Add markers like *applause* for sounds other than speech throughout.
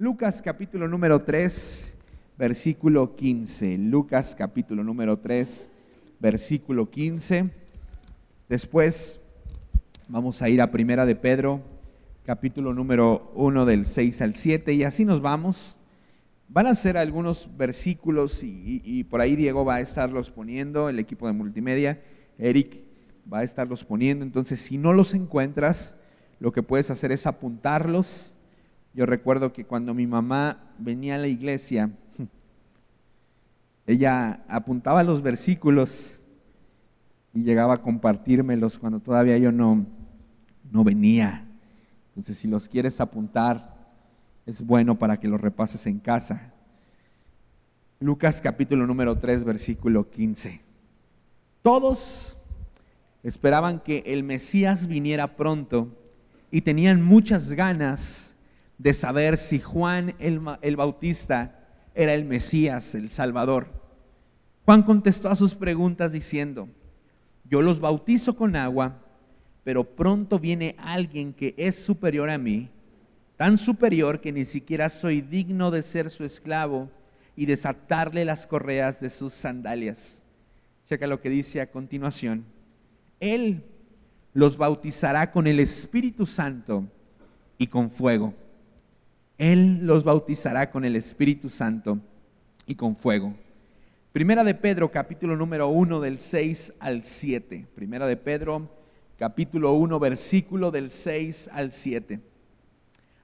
Lucas capítulo número 3, versículo 15. Lucas capítulo número 3, versículo 15. Después vamos a ir a Primera de Pedro, capítulo número 1 del 6 al 7 y así nos vamos. Van a ser algunos versículos y, y por ahí Diego va a estarlos poniendo, el equipo de multimedia, Eric va a estarlos poniendo. Entonces, si no los encuentras, lo que puedes hacer es apuntarlos yo recuerdo que cuando mi mamá venía a la iglesia, *laughs* ella apuntaba los versículos y llegaba a compartírmelos cuando todavía yo no, no venía. Entonces, si los quieres apuntar, es bueno para que los repases en casa. Lucas capítulo número 3, versículo 15. Todos esperaban que el Mesías viniera pronto y tenían muchas ganas de saber si Juan el, Bautista era el Mesías, el Salvador. Juan contestó a sus preguntas diciendo, yo los bautizo con agua, pero pronto viene alguien que es superior a mí, tan superior que ni siquiera soy digno de ser su esclavo y desatarle las correas de sus sandalias. Checa lo que dice a continuación. Él los bautizará con el Espíritu Santo y con fuego. Él los bautizará con el Espíritu Santo y con fuego. Primera de Pedro, capítulo número 1, del 6 al 7. Primera de Pedro, capítulo 1, versículo del 6 al 7.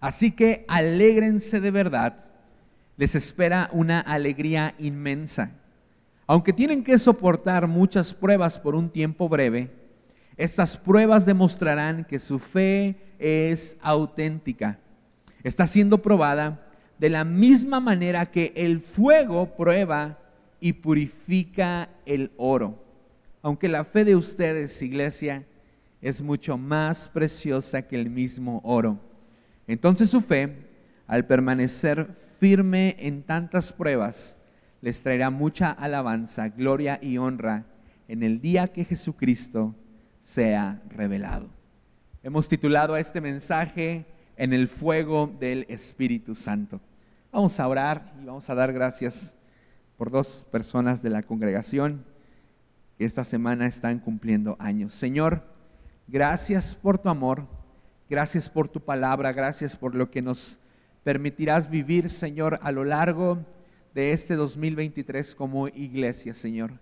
Así que alégrense de verdad, les espera una alegría inmensa. Aunque tienen que soportar muchas pruebas por un tiempo breve, estas pruebas demostrarán que su fe es auténtica está siendo probada de la misma manera que el fuego prueba y purifica el oro. Aunque la fe de ustedes, iglesia, es mucho más preciosa que el mismo oro. Entonces su fe, al permanecer firme en tantas pruebas, les traerá mucha alabanza, gloria y honra en el día que Jesucristo sea revelado. Hemos titulado a este mensaje en el fuego del Espíritu Santo. Vamos a orar y vamos a dar gracias por dos personas de la congregación que esta semana están cumpliendo años. Señor, gracias por tu amor, gracias por tu palabra, gracias por lo que nos permitirás vivir, Señor, a lo largo de este 2023 como iglesia, Señor.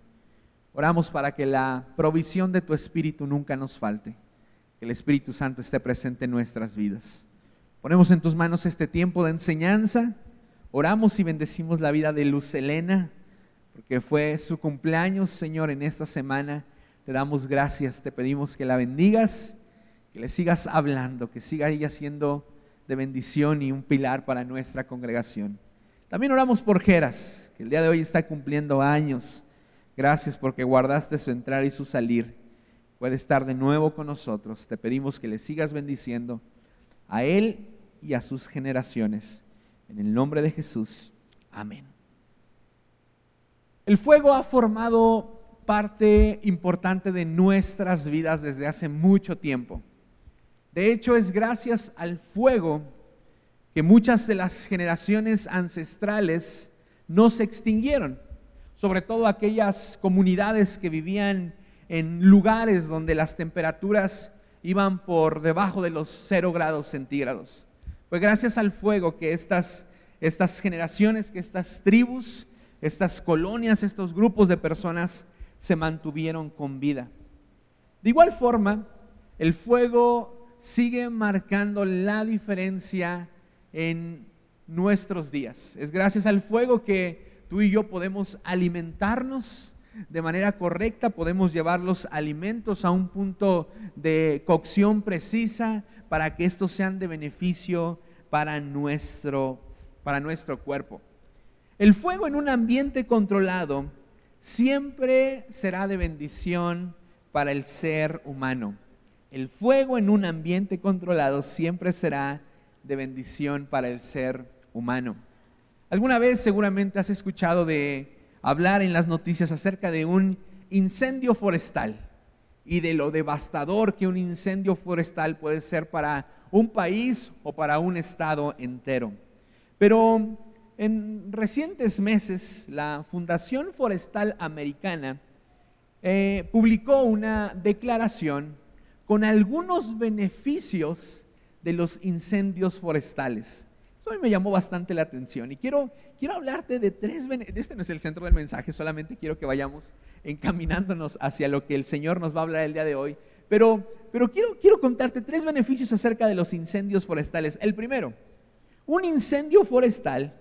Oramos para que la provisión de tu Espíritu nunca nos falte, que el Espíritu Santo esté presente en nuestras vidas. Ponemos en tus manos este tiempo de enseñanza. Oramos y bendecimos la vida de Luz Elena, porque fue su cumpleaños, Señor, en esta semana. Te damos gracias, te pedimos que la bendigas, que le sigas hablando, que siga ella siendo de bendición y un pilar para nuestra congregación. También oramos por Geras, que el día de hoy está cumpliendo años. Gracias porque guardaste su entrar y su salir. Puede estar de nuevo con nosotros. Te pedimos que le sigas bendiciendo a él y a sus generaciones. En el nombre de Jesús. Amén. El fuego ha formado parte importante de nuestras vidas desde hace mucho tiempo. De hecho, es gracias al fuego que muchas de las generaciones ancestrales no se extinguieron, sobre todo aquellas comunidades que vivían en lugares donde las temperaturas iban por debajo de los cero grados centígrados. Fue gracias al fuego que estas, estas generaciones, que estas tribus, estas colonias, estos grupos de personas se mantuvieron con vida. De igual forma, el fuego sigue marcando la diferencia en nuestros días. Es gracias al fuego que tú y yo podemos alimentarnos de manera correcta, podemos llevar los alimentos a un punto de cocción precisa para que estos sean de beneficio para nuestro, para nuestro cuerpo. El fuego en un ambiente controlado siempre será de bendición para el ser humano. El fuego en un ambiente controlado siempre será de bendición para el ser humano. Alguna vez seguramente has escuchado de hablar en las noticias acerca de un incendio forestal y de lo devastador que un incendio forestal puede ser para un país o para un estado entero. Pero en recientes meses, la Fundación Forestal Americana eh, publicó una declaración con algunos beneficios de los incendios forestales. Eso a mí me llamó bastante la atención y quiero, quiero hablarte de tres beneficios. Este no es el centro del mensaje, solamente quiero que vayamos encaminándonos hacia lo que el Señor nos va a hablar el día de hoy. Pero, pero quiero, quiero contarte tres beneficios acerca de los incendios forestales. El primero, un incendio forestal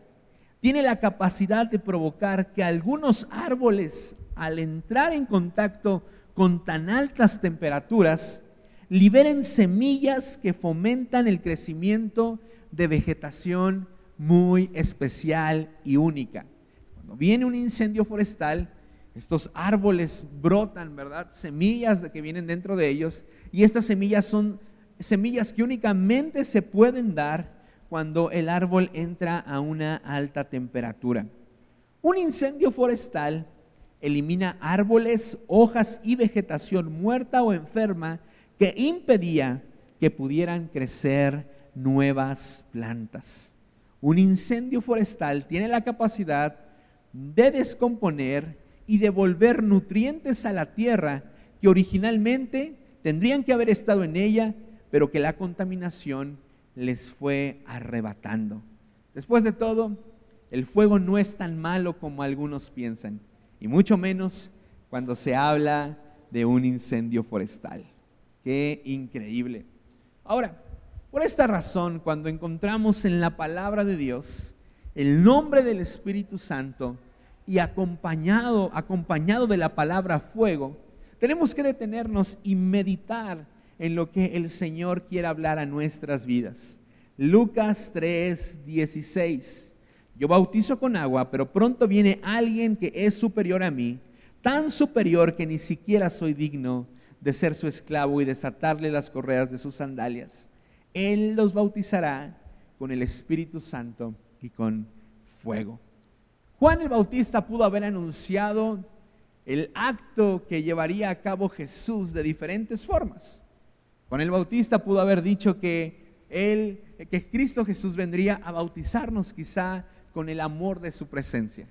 tiene la capacidad de provocar que algunos árboles, al entrar en contacto con tan altas temperaturas, liberen semillas que fomentan el crecimiento de vegetación muy especial y única. Cuando viene un incendio forestal, estos árboles brotan, ¿verdad? Semillas que vienen dentro de ellos y estas semillas son semillas que únicamente se pueden dar cuando el árbol entra a una alta temperatura. Un incendio forestal elimina árboles, hojas y vegetación muerta o enferma que impedía que pudieran crecer nuevas plantas. Un incendio forestal tiene la capacidad de descomponer y devolver nutrientes a la tierra que originalmente tendrían que haber estado en ella, pero que la contaminación les fue arrebatando. Después de todo, el fuego no es tan malo como algunos piensan, y mucho menos cuando se habla de un incendio forestal. Qué increíble. Ahora, por esta razón, cuando encontramos en la palabra de Dios el nombre del Espíritu Santo y acompañado, acompañado de la palabra fuego, tenemos que detenernos y meditar en lo que el Señor quiere hablar a nuestras vidas. Lucas 3, 16. Yo bautizo con agua, pero pronto viene alguien que es superior a mí, tan superior que ni siquiera soy digno de ser su esclavo y desatarle las correas de sus sandalias. Él los bautizará con el Espíritu Santo y con fuego. Juan el Bautista pudo haber anunciado el acto que llevaría a cabo Jesús de diferentes formas. Juan el Bautista pudo haber dicho que él, que Cristo Jesús vendría a bautizarnos quizá con el amor de su presencia.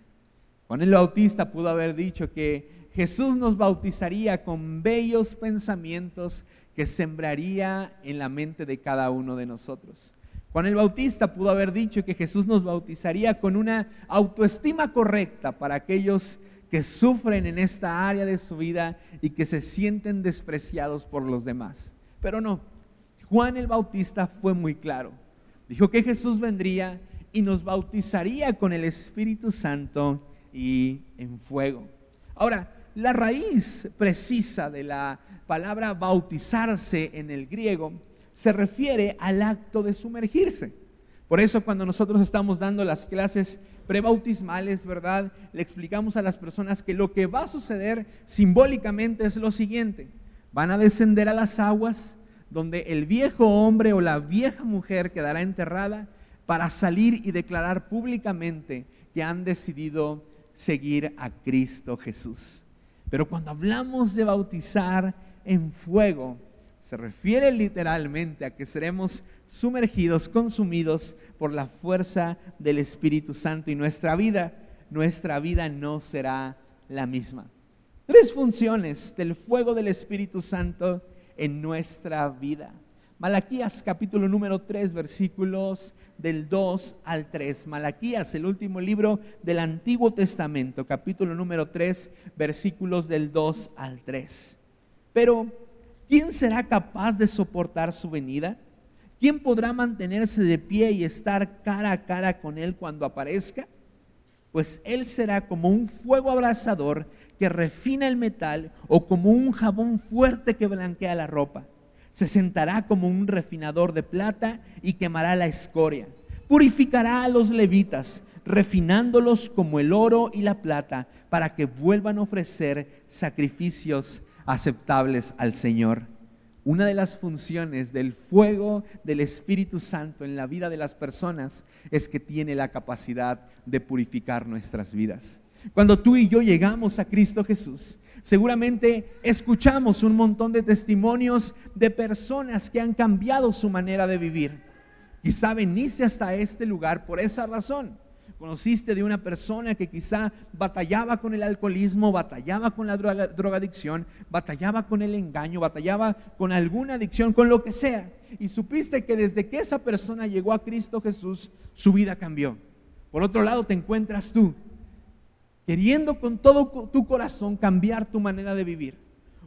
Juan el Bautista pudo haber dicho que Jesús nos bautizaría con bellos pensamientos que sembraría en la mente de cada uno de nosotros. Juan el Bautista pudo haber dicho que Jesús nos bautizaría con una autoestima correcta para aquellos que sufren en esta área de su vida y que se sienten despreciados por los demás. Pero no, Juan el Bautista fue muy claro. Dijo que Jesús vendría y nos bautizaría con el Espíritu Santo y en fuego. Ahora, la raíz precisa de la palabra bautizarse en el griego se refiere al acto de sumergirse. Por eso cuando nosotros estamos dando las clases prebautismales, ¿verdad? Le explicamos a las personas que lo que va a suceder simbólicamente es lo siguiente van a descender a las aguas donde el viejo hombre o la vieja mujer quedará enterrada para salir y declarar públicamente que han decidido seguir a Cristo Jesús. Pero cuando hablamos de bautizar en fuego, se refiere literalmente a que seremos sumergidos, consumidos por la fuerza del Espíritu Santo y nuestra vida, nuestra vida no será la misma. Tres funciones del fuego del Espíritu Santo en nuestra vida. Malaquías capítulo número 3 versículos del 2 al 3. Malaquías, el último libro del Antiguo Testamento, capítulo número 3, versículos del 2 al 3. Pero, ¿quién será capaz de soportar su venida? ¿Quién podrá mantenerse de pie y estar cara a cara con él cuando aparezca? Pues él será como un fuego abrasador que refina el metal o como un jabón fuerte que blanquea la ropa. Se sentará como un refinador de plata y quemará la escoria. Purificará a los levitas, refinándolos como el oro y la plata, para que vuelvan a ofrecer sacrificios aceptables al Señor. Una de las funciones del fuego del Espíritu Santo en la vida de las personas es que tiene la capacidad de purificar nuestras vidas. Cuando tú y yo llegamos a Cristo Jesús, seguramente escuchamos un montón de testimonios de personas que han cambiado su manera de vivir. Quizá veniste hasta este lugar por esa razón. Conociste de una persona que quizá batallaba con el alcoholismo, batallaba con la drogadicción, batallaba con el engaño, batallaba con alguna adicción, con lo que sea. Y supiste que desde que esa persona llegó a Cristo Jesús, su vida cambió. Por otro lado, te encuentras tú, queriendo con todo tu corazón cambiar tu manera de vivir.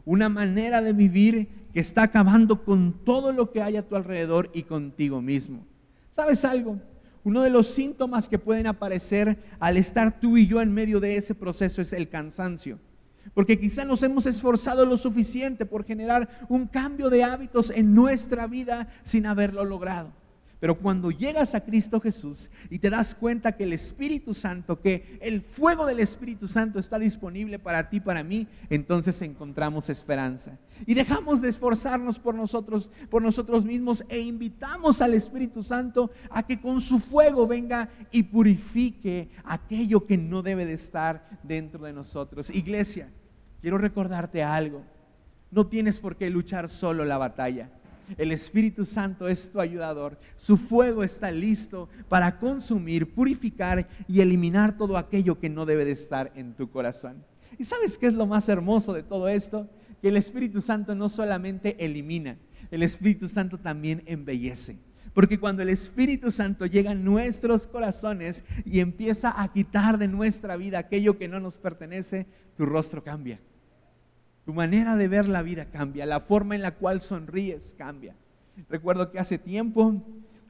Una manera de vivir que está acabando con todo lo que hay a tu alrededor y contigo mismo. ¿Sabes algo? Uno de los síntomas que pueden aparecer al estar tú y yo en medio de ese proceso es el cansancio. Porque quizá nos hemos esforzado lo suficiente por generar un cambio de hábitos en nuestra vida sin haberlo logrado. Pero cuando llegas a Cristo Jesús y te das cuenta que el Espíritu Santo, que el fuego del Espíritu Santo está disponible para ti, para mí, entonces encontramos esperanza. Y dejamos de esforzarnos por nosotros, por nosotros mismos e invitamos al Espíritu Santo a que con su fuego venga y purifique aquello que no debe de estar dentro de nosotros. Iglesia, quiero recordarte algo. No tienes por qué luchar solo la batalla. El Espíritu Santo es tu ayudador. Su fuego está listo para consumir, purificar y eliminar todo aquello que no debe de estar en tu corazón. ¿Y sabes qué es lo más hermoso de todo esto? Que el Espíritu Santo no solamente elimina, el Espíritu Santo también embellece. Porque cuando el Espíritu Santo llega a nuestros corazones y empieza a quitar de nuestra vida aquello que no nos pertenece, tu rostro cambia. Tu manera de ver la vida cambia, la forma en la cual sonríes cambia. Recuerdo que hace tiempo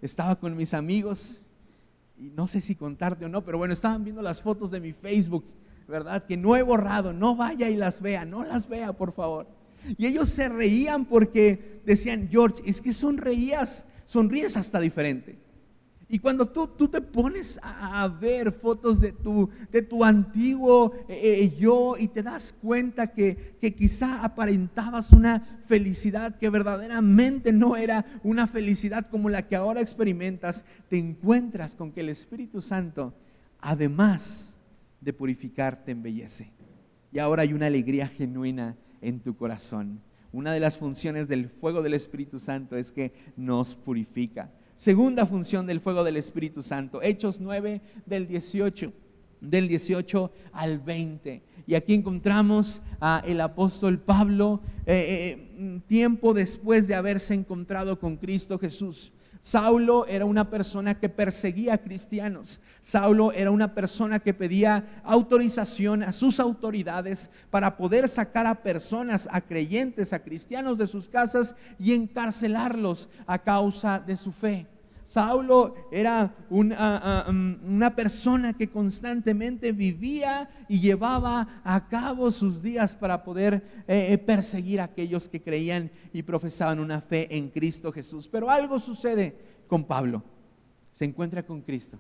estaba con mis amigos y no sé si contarte o no, pero bueno, estaban viendo las fotos de mi Facebook, ¿verdad? Que no he borrado, no vaya y las vea, no las vea, por favor. Y ellos se reían porque decían, George, es que sonreías, sonríes hasta diferente. Y cuando tú, tú te pones a, ver fotos de tu, de tu antiguo eh, eh, yo y te das cuenta que, que quizá aparentabas una felicidad que verdaderamente no era una felicidad como la que ahora experimentas, te encuentras con que el Espíritu Santo, además de purificar, te embellece. Y ahora hay una alegría genuina en tu corazón. Una de las funciones del fuego del Espíritu Santo es que nos purifica. Segunda función del fuego del Espíritu Santo. Hechos 9 del 18 del 18 al 20. Y aquí encontramos a el apóstol Pablo eh, eh, tiempo después de haberse encontrado con Cristo Jesús. Saulo era una persona que perseguía a cristianos. Saulo era una persona que pedía autorización a sus autoridades para poder sacar a personas, a creyentes, a cristianos de sus casas y encarcelarlos a causa de su fe. Saulo era una, um, una, persona que constantemente vivía y llevaba a cabo sus días para poder eh, eh, perseguir a aquellos que creían y profesaban una fe en Cristo Jesús. Pero algo sucede con Pablo. Se encuentra con Cristo,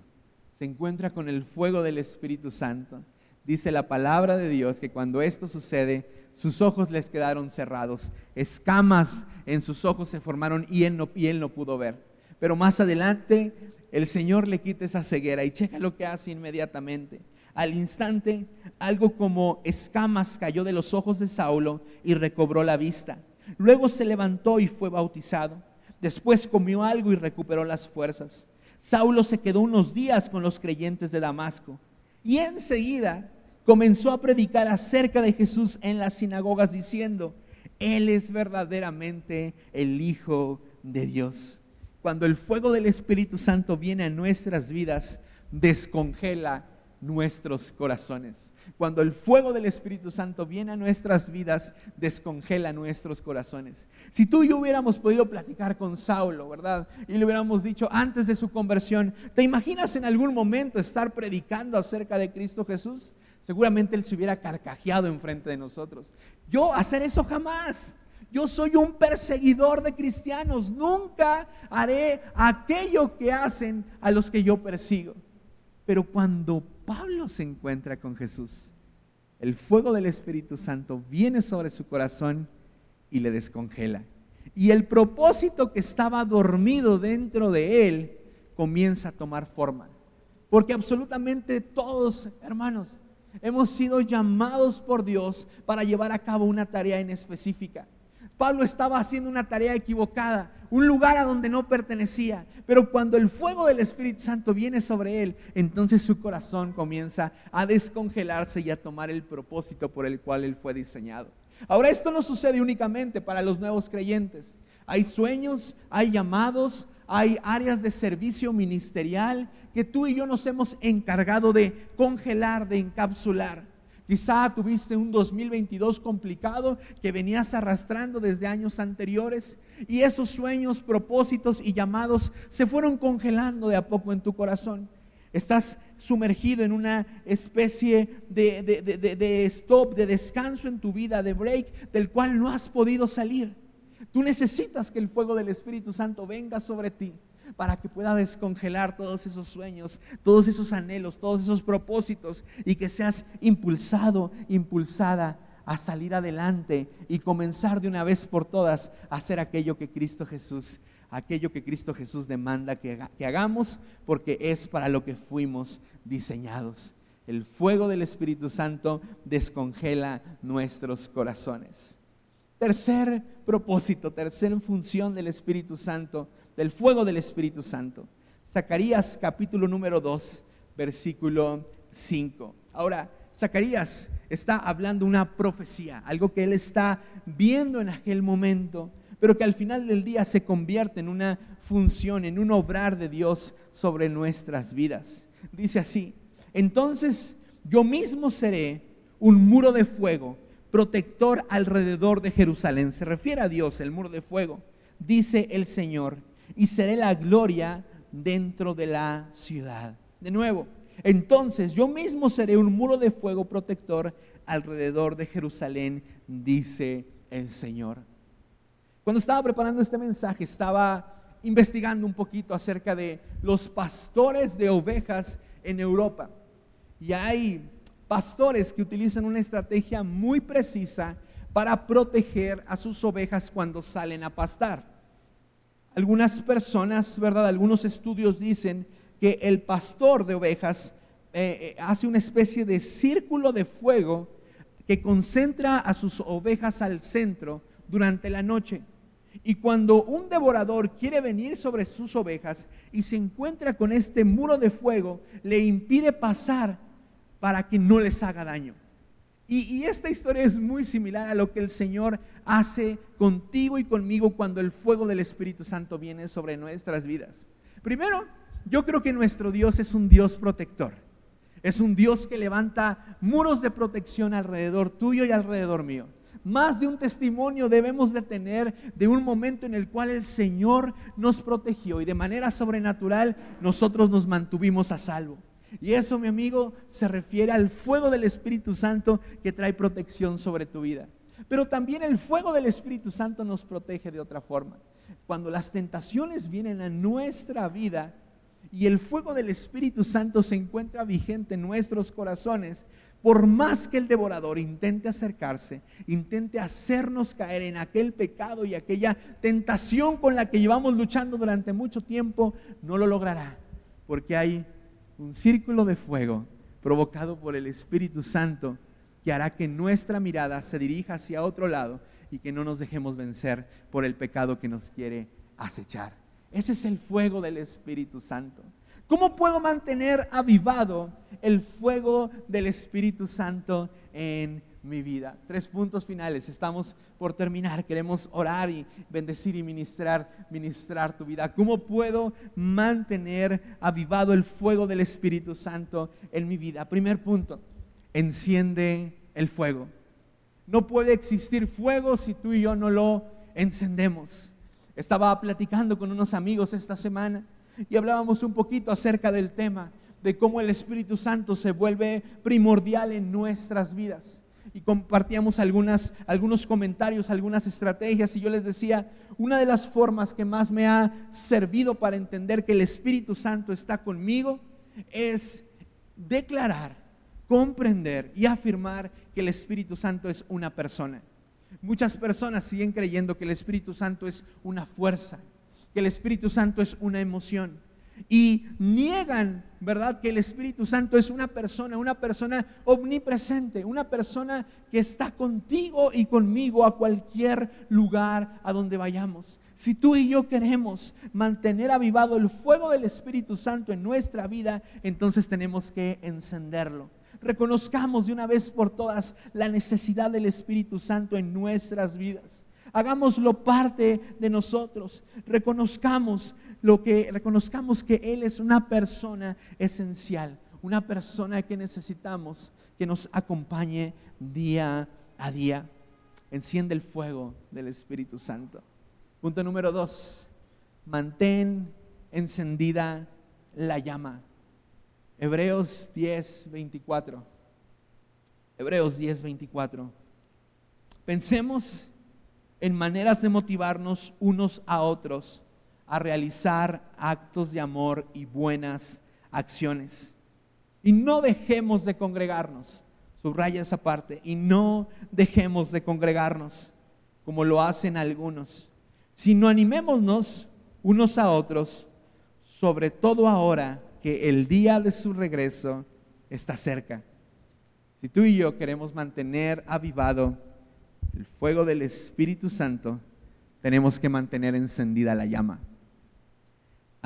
se encuentra con el fuego del Espíritu Santo. Dice la palabra de Dios que cuando esto sucede, sus ojos les quedaron cerrados, escamas en sus ojos se formaron y él no pudo ver. Pero más adelante el Señor le quita esa ceguera y checa lo que hace inmediatamente. Al instante, algo como escamas cayó de los ojos de Saulo y recobró la vista. Luego se levantó y fue bautizado. Después comió algo y recuperó las fuerzas. Saulo se quedó unos días con los creyentes de Damasco y enseguida comenzó a predicar acerca de Jesús en las sinagogas diciendo, Él es verdaderamente el Hijo de Dios cuando el fuego del Espíritu Santo viene a nuestras vidas, descongela nuestros corazones. Cuando el fuego del Espíritu Santo viene a nuestras vidas, descongela nuestros corazones. Si tú y yo hubiéramos podido platicar con Saulo, ¿verdad? Y le hubiéramos dicho antes de su conversión, ¿te imaginas en algún momento estar predicando acerca de Cristo Jesús? Seguramente él se hubiera carcajeado enfrente de nosotros. Yo hacer eso jamás. Yo soy un perseguidor de cristianos. Nunca haré aquello que hacen a los que yo persigo. Pero cuando Pablo se encuentra con Jesús, el fuego del Espíritu Santo viene sobre su corazón y le descongela. Y el propósito que estaba dormido dentro de él comienza a tomar forma. Porque absolutamente todos, hermanos, hemos sido llamados por Dios para llevar a cabo una tarea en específica. Pablo estaba haciendo una tarea equivocada, un lugar a donde no pertenecía. Pero cuando el fuego del Espíritu Santo viene sobre él, entonces su corazón comienza a descongelarse y a tomar el propósito por el cual él fue diseñado. Ahora esto no sucede únicamente para los nuevos creyentes. Hay sueños, hay llamados, hay áreas de servicio ministerial que tú y yo nos hemos encargado de congelar, de encapsular. Quizá tuviste un 2022 complicado que venías arrastrando desde años anteriores y esos sueños, propósitos y llamados se fueron congelando de a poco en tu corazón. Estás sumergido en una especie de, de, stop, de descanso en tu vida, de break, del cual no has podido salir. Tú necesitas que el fuego del Espíritu Santo venga sobre ti para que pueda descongelar todos esos sueños, todos esos anhelos, todos esos propósitos y que seas impulsado, impulsada a salir adelante y comenzar de una vez por todas a hacer aquello que Cristo Jesús, aquello que Cristo Jesús demanda que, hagamos porque es para lo que fuimos diseñados. El fuego del Espíritu Santo descongela nuestros corazones. Tercer propósito, tercera función del Espíritu Santo del fuego del Espíritu Santo. Zacarías capítulo número 2, versículo 5. Ahora, Zacarías está hablando una profecía, algo que él está viendo en aquel momento, pero que al final del día se convierte en una función, en un obrar de Dios sobre nuestras vidas. Dice así, entonces yo mismo seré un muro de fuego, protector alrededor de Jerusalén. Se refiere a Dios, el muro de fuego. Dice el Señor, y seré la gloria dentro de la ciudad. De nuevo, entonces yo mismo seré un muro de fuego protector alrededor de Jerusalén, dice el Señor. Cuando estaba preparando este mensaje, estaba investigando un poquito acerca de los pastores de ovejas en Europa. Y hay pastores que utilizan una estrategia muy precisa para proteger a sus ovejas cuando salen a pastar. Algunas personas, ¿verdad? Algunos estudios dicen que el pastor de ovejas eh, eh, hace una especie de círculo de fuego que concentra a sus ovejas al centro durante la noche. Y cuando un devorador quiere venir sobre sus ovejas y se encuentra con este muro de fuego, le impide pasar para que no les haga daño. Y, esta historia es muy similar a lo que el Señor hace contigo y conmigo cuando el fuego del Espíritu Santo viene sobre nuestras vidas. Primero, yo creo que nuestro Dios es un Dios protector. Es un Dios que levanta muros de protección alrededor tuyo y alrededor mío. Más de un testimonio debemos de tener de un momento en el cual el Señor nos protegió y de manera sobrenatural nosotros nos mantuvimos a salvo. Y eso, mi amigo, se refiere al fuego del Espíritu Santo que trae protección sobre tu vida. Pero también el fuego del Espíritu Santo nos protege de otra forma. Cuando las tentaciones vienen a nuestra vida y el fuego del Espíritu Santo se encuentra vigente en nuestros corazones, por más que el devorador intente acercarse, intente hacernos caer en aquel pecado y aquella tentación con la que llevamos luchando durante mucho tiempo, no lo logrará, porque hay un círculo de fuego provocado por el Espíritu Santo que hará que nuestra mirada se dirija hacia otro lado y que no nos dejemos vencer por el pecado que nos quiere acechar. Ese es el fuego del Espíritu Santo. ¿Cómo puedo mantener avivado el fuego del Espíritu Santo en mi vida. Tres puntos finales. Estamos por terminar. Queremos orar y bendecir y ministrar, ministrar tu vida. ¿Cómo puedo mantener avivado el fuego del Espíritu Santo en mi vida? Primer punto. Enciende el fuego. No puede existir fuego si tú y yo no lo encendemos. Estaba platicando con unos amigos esta semana y hablábamos un poquito acerca del tema de cómo el Espíritu Santo se vuelve primordial en nuestras vidas y compartíamos algunos comentarios, algunas estrategias y yo les decía, una de las formas que más me ha servido para entender que el Espíritu Santo está conmigo es declarar, comprender y afirmar que el Espíritu Santo es una persona. Muchas personas siguen creyendo que el Espíritu Santo es una fuerza, que el Espíritu Santo es una emoción. Y niegan, ¿verdad?, que el Espíritu Santo es una persona, una persona omnipresente, una persona que está contigo y conmigo a cualquier lugar a donde vayamos. Si tú y yo queremos mantener avivado el fuego del Espíritu Santo en nuestra vida, entonces tenemos que encenderlo. Reconozcamos de una vez por todas la necesidad del Espíritu Santo en nuestras vidas. Hagámoslo parte de nosotros. Reconozcamos lo que reconozcamos que él es una persona esencial, una persona que necesitamos que nos acompañe día a día. Enciende el fuego del Espíritu Santo. Punto número dos, mantén encendida la llama. Hebreos 10, 24. Hebreos 10, 24. Pensemos en maneras de motivarnos unos a otros a realizar actos de amor y buenas acciones. Y no dejemos de congregarnos, subraya esa parte, y no dejemos de congregarnos como lo hacen algunos, sino animémonos unos a otros, sobre todo ahora que el día de su regreso está cerca. Si tú y yo queremos mantener avivado el fuego del Espíritu Santo, tenemos que mantener encendida la llama.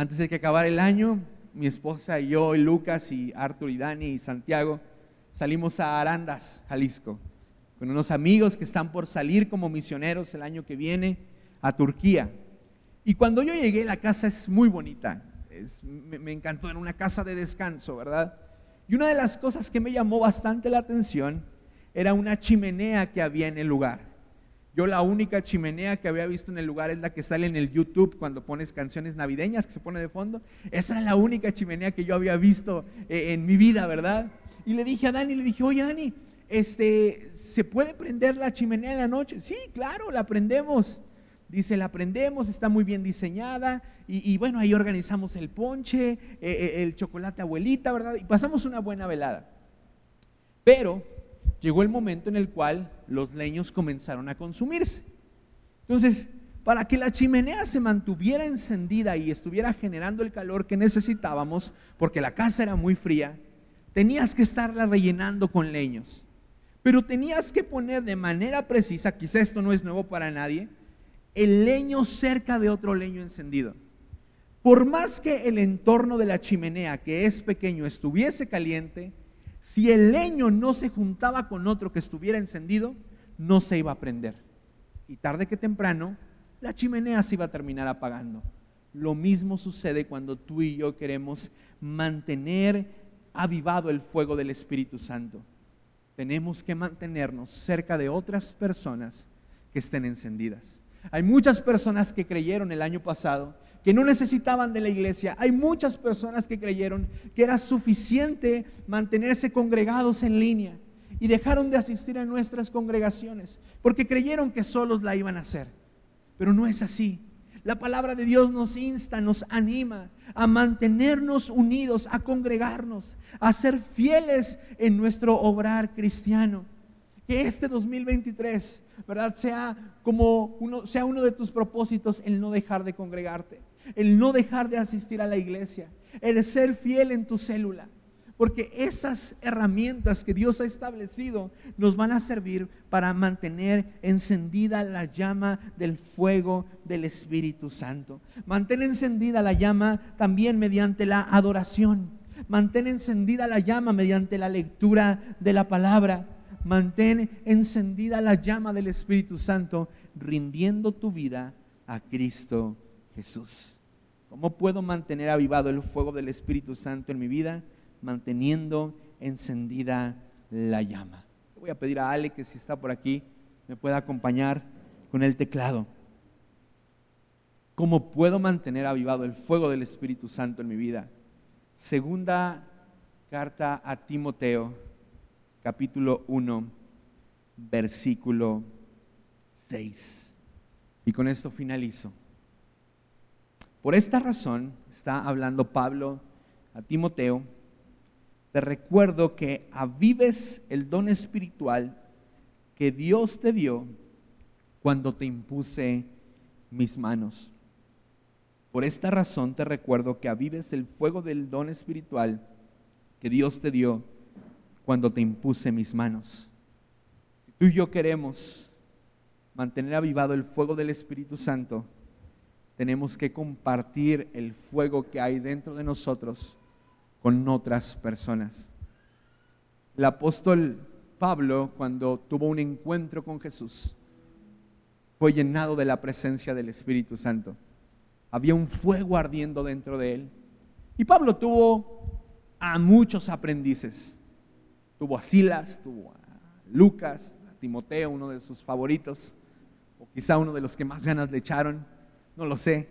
Antes de que acabara el año, mi esposa y yo, y Lucas, y Arthur, y Dani, y Santiago, salimos a Arandas, Jalisco, con unos amigos que están por salir como misioneros el año que viene a Turquía. Y cuando yo llegué, la casa es muy bonita, me, me encantó, era una casa de descanso, ¿verdad? Y una de las cosas que me llamó bastante la atención era una chimenea que había en el lugar. Yo la única chimenea que había visto en el lugar es la que sale en el YouTube cuando pones canciones navideñas que se pone de fondo. Esa era la única chimenea que yo había visto eh, en mi vida, ¿verdad? Y le dije a Dani, le dije, oye Dani, este, ¿se puede prender la chimenea en la noche? Sí, claro, la prendemos. Dice, la prendemos, está muy bien diseñada y, bueno, ahí organizamos el ponche, eh, eh, el chocolate abuelita, ¿verdad? Y pasamos una buena velada. Pero llegó el momento en el cual los leños comenzaron a consumirse. Entonces, para que la chimenea se mantuviera encendida y estuviera generando el calor que necesitábamos, porque la casa era muy fría, tenías que estarla rellenando con leños. Pero tenías que poner de manera precisa, quizá esto no es nuevo para nadie, el leño cerca de otro leño encendido. Por más que el entorno de la chimenea, que es pequeño, estuviese caliente, si el leño no se juntaba con otro que estuviera encendido, no se iba a prender. Y tarde que temprano, la chimenea se iba a terminar apagando. Lo mismo sucede cuando tú y yo queremos mantener avivado el fuego del Espíritu Santo. Tenemos que mantenernos cerca de otras personas que estén encendidas. Hay muchas personas que creyeron el año pasado que no necesitaban de la iglesia. Hay muchas personas que creyeron que era suficiente mantenerse congregados en línea y dejaron de asistir a nuestras congregaciones porque creyeron que solos la iban a hacer. Pero no es así. La palabra de Dios nos insta, nos anima a mantenernos unidos, a congregarnos, a ser fieles en nuestro obrar cristiano. Que este 2023, ¿verdad? Sea como uno, sea uno de tus propósitos el no dejar de congregarte el no dejar de asistir a la iglesia, el ser fiel en tu célula. Porque esas herramientas que Dios ha establecido nos van a servir para mantener encendida la llama del fuego del Espíritu Santo. Mantén encendida la llama también mediante la adoración. Mantén encendida la llama mediante la lectura de la palabra. Mantén encendida la llama del Espíritu Santo rindiendo tu vida a Cristo Jesús. ¿Cómo puedo mantener avivado el fuego del Espíritu Santo en mi vida? Manteniendo encendida la llama. Voy a pedir a Ale que si está por aquí me pueda acompañar con el teclado. ¿Cómo puedo mantener avivado el fuego del Espíritu Santo en mi vida? Segunda carta a Timoteo, capítulo 1, versículo 6. Y con esto finalizo. Por esta razón está hablando Pablo a Timoteo, te recuerdo que avives el don espiritual que Dios te dio cuando te impuse mis manos. Por esta razón te recuerdo que avives el fuego del don espiritual que Dios te dio cuando te impuse mis manos. Si tú y yo queremos mantener avivado el fuego del Espíritu Santo, tenemos que compartir el fuego que hay dentro de nosotros con otras personas. El apóstol Pablo, cuando tuvo un encuentro con Jesús, fue llenado de la presencia del Espíritu Santo. Había un fuego ardiendo dentro de él. Y Pablo tuvo a muchos aprendices. Tuvo a Silas, tuvo a Lucas, a Timoteo, uno de sus favoritos, o quizá uno de los que más ganas le echaron, no lo sé.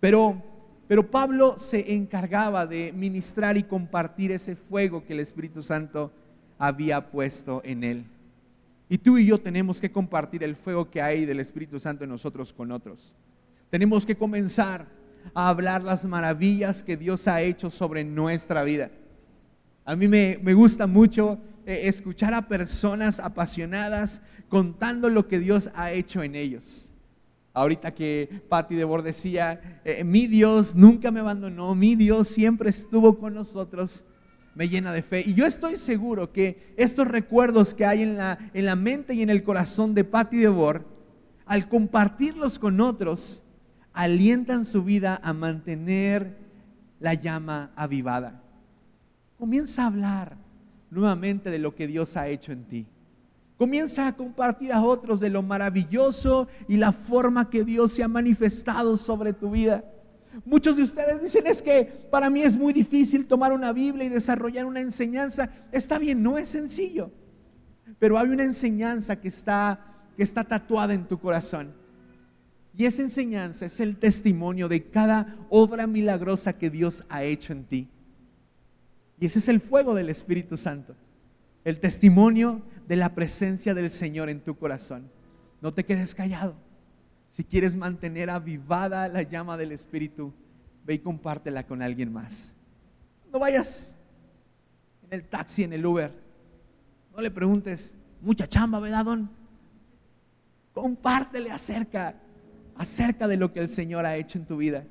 Pero, pero Pablo se encargaba de ministrar y compartir ese fuego que el Espíritu Santo había puesto en él. Y tú y yo tenemos que compartir el fuego que hay del Espíritu Santo en nosotros con otros. Tenemos que comenzar a hablar las maravillas que Dios ha hecho sobre nuestra vida. A mí me, gusta mucho eh, escuchar a personas apasionadas contando lo que Dios ha hecho en ellos. Ahorita que Patti de decía, eh, mi Dios nunca me abandonó, mi Dios siempre estuvo con nosotros me llena de fe. Y yo estoy seguro que estos recuerdos que hay en la, en la mente y en el corazón de Patty Devor, al compartirlos con otros, alientan su vida a mantener la llama avivada. Comienza a hablar nuevamente de lo que Dios ha hecho en ti. Comienza a compartir a otros de lo maravilloso y la forma que Dios se ha manifestado sobre tu vida. Muchos de ustedes dicen es que para mí es muy difícil tomar una Biblia y desarrollar una enseñanza. Está bien, no es sencillo. Pero hay una enseñanza que está que está tatuada en tu corazón. Y esa enseñanza es el testimonio de cada obra milagrosa que Dios ha hecho en ti. Y ese es el fuego del Espíritu Santo. El testimonio de la presencia del Señor en tu corazón. No te quedes callado. Si quieres mantener avivada la llama del Espíritu, ve y compártela con alguien más. No vayas en el taxi, en el Uber. No le preguntes, mucha chamba, ¿verdad, don? Compártele acerca, acerca de lo que el Señor ha hecho en tu vida.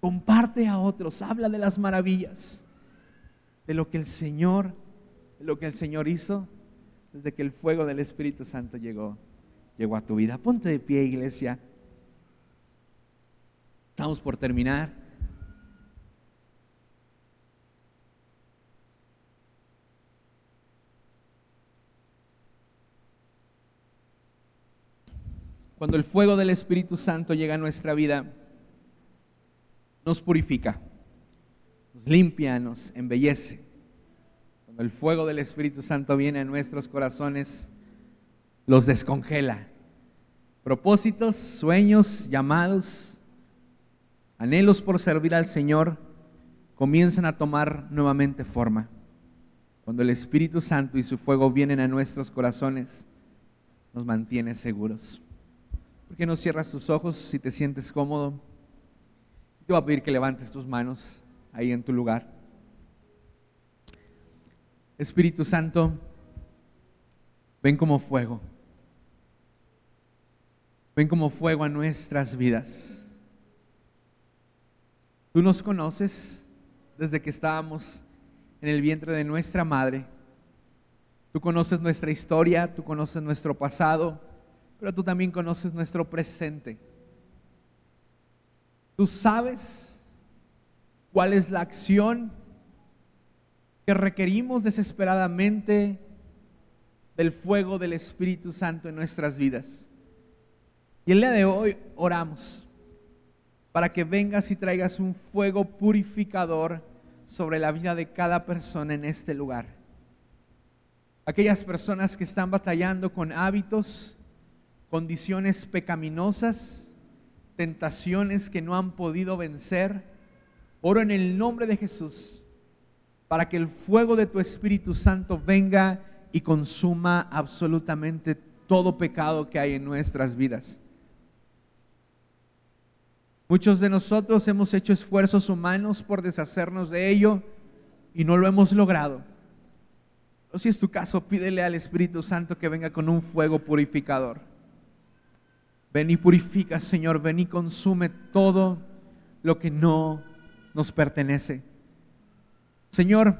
Comparte a otros, habla de las maravillas, de lo que el Señor, lo que el Señor hizo desde que el fuego del Espíritu Santo llegó llegó a tu vida. Ponte de pie, iglesia. Estamos por terminar. Cuando el fuego del Espíritu Santo llega a nuestra vida, nos purifica, limpia, nos embellece. Cuando el fuego del Espíritu Santo viene a nuestros corazones, los descongela. Propósitos, sueños, llamados, anhelos por servir al Señor comienzan a tomar nuevamente forma. Cuando el Espíritu Santo y su fuego vienen a nuestros corazones, nos mantiene seguros. ¿Por qué no cierras tus ojos si te sientes cómodo? Yo voy a pedir que levantes tus manos ahí en tu lugar. Espíritu Santo, ven como fuego. Ven como fuego a nuestras vidas. Tú nos conoces desde que estábamos en el vientre de nuestra madre. Tú conoces nuestra historia, tú conoces nuestro pasado, pero tú también conoces nuestro presente. Tú sabes cuál es la acción que requerimos desesperadamente del fuego del Espíritu Santo en nuestras vidas. Y el día de hoy oramos para que vengas y traigas un fuego purificador sobre la vida de cada persona en este lugar. Aquellas personas que están batallando con hábitos, condiciones pecaminosas, tentaciones que no han podido vencer, oro en el nombre de Jesús para que el fuego de tu Espíritu Santo venga y consuma absolutamente todo pecado que hay en nuestras vidas. Muchos de nosotros hemos hecho esfuerzos humanos por deshacernos de ello y no lo hemos logrado. Si es tu caso, pídele al Espíritu Santo que venga con un fuego purificador. Ven y purifica, Señor, ven y consume todo lo que no nos pertenece. Señor,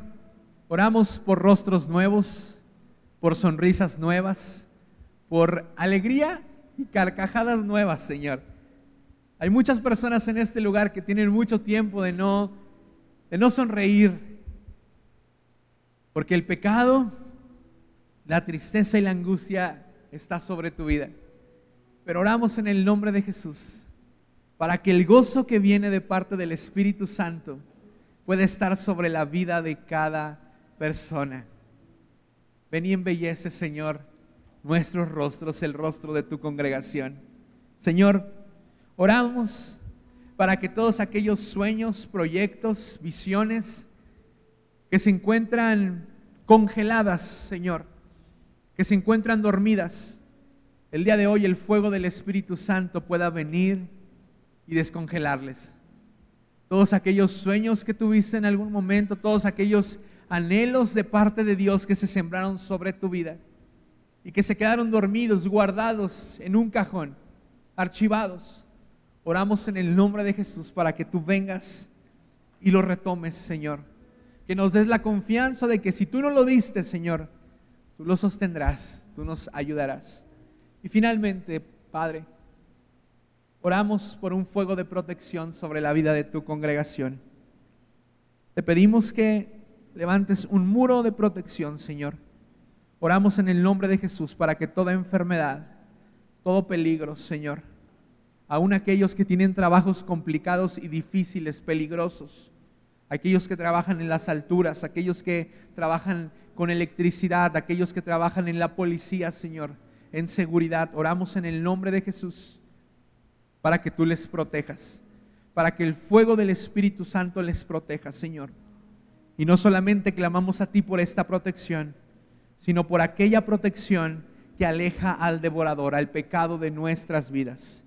oramos por rostros nuevos, por sonrisas nuevas, por alegría y carcajadas nuevas, Señor. Hay muchas personas en este lugar que tienen mucho tiempo de no, de no sonreír, porque el pecado, la tristeza y la angustia está sobre tu vida. Pero oramos en el nombre de Jesús para que el gozo que viene de parte del Espíritu Santo pueda estar sobre la vida de cada persona. Ven y embellece, Señor, nuestros rostros, el rostro de tu congregación. Señor, oramos para que todos aquellos sueños, proyectos, visiones que se encuentran congeladas, Señor, que se encuentran dormidas, el día de hoy el fuego del Espíritu Santo pueda venir y descongelarles. Todos aquellos sueños que tuviste en algún momento, todos aquellos anhelos de parte de Dios que se sembraron sobre tu vida y que se quedaron dormidos, guardados en un cajón, archivados. Oramos en el nombre de Jesús para que tú vengas y lo retomes, Señor. Que nos des la confianza de que si tú no lo diste, Señor, tú lo sostendrás, tú nos ayudarás. Y finalmente, Padre, oramos por un fuego de protección sobre la vida de tu congregación. Te pedimos que levantes un muro de protección, Señor. Oramos en el nombre de Jesús para que toda enfermedad, todo peligro, Señor, aun aquellos que tienen trabajos complicados y difíciles, peligrosos, aquellos que trabajan en las alturas, aquellos que trabajan con electricidad, aquellos que trabajan en la policía, Señor, en seguridad. Oramos en el nombre de Jesús para que tú les protejas, para que el fuego del Espíritu Santo les proteja, Señor. Y no solamente clamamos a ti por esta protección, sino por aquella protección que aleja al devorador, al pecado de nuestras vidas.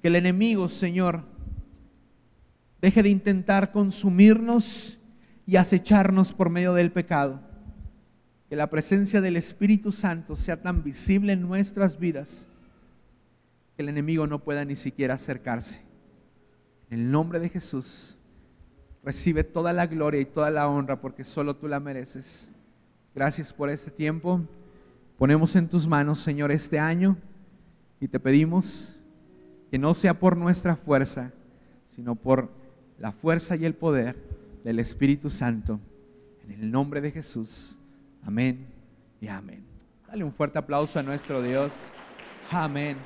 Que el enemigo, Señor, deje de intentar consumirnos y acecharnos por medio del pecado que la presencia del Espíritu Santo sea tan visible en nuestras vidas que el enemigo no pueda ni siquiera acercarse. En el nombre de Jesús, recibe toda la gloria y toda la honra porque solo tú la mereces. Gracias por este tiempo. Ponemos en tus manos, Señor, este año y te pedimos que no sea por nuestra fuerza, sino por la fuerza y el poder del Espíritu Santo. En el nombre de Jesús. Amén y amén. Dale un fuerte aplauso a nuestro Dios. Amén.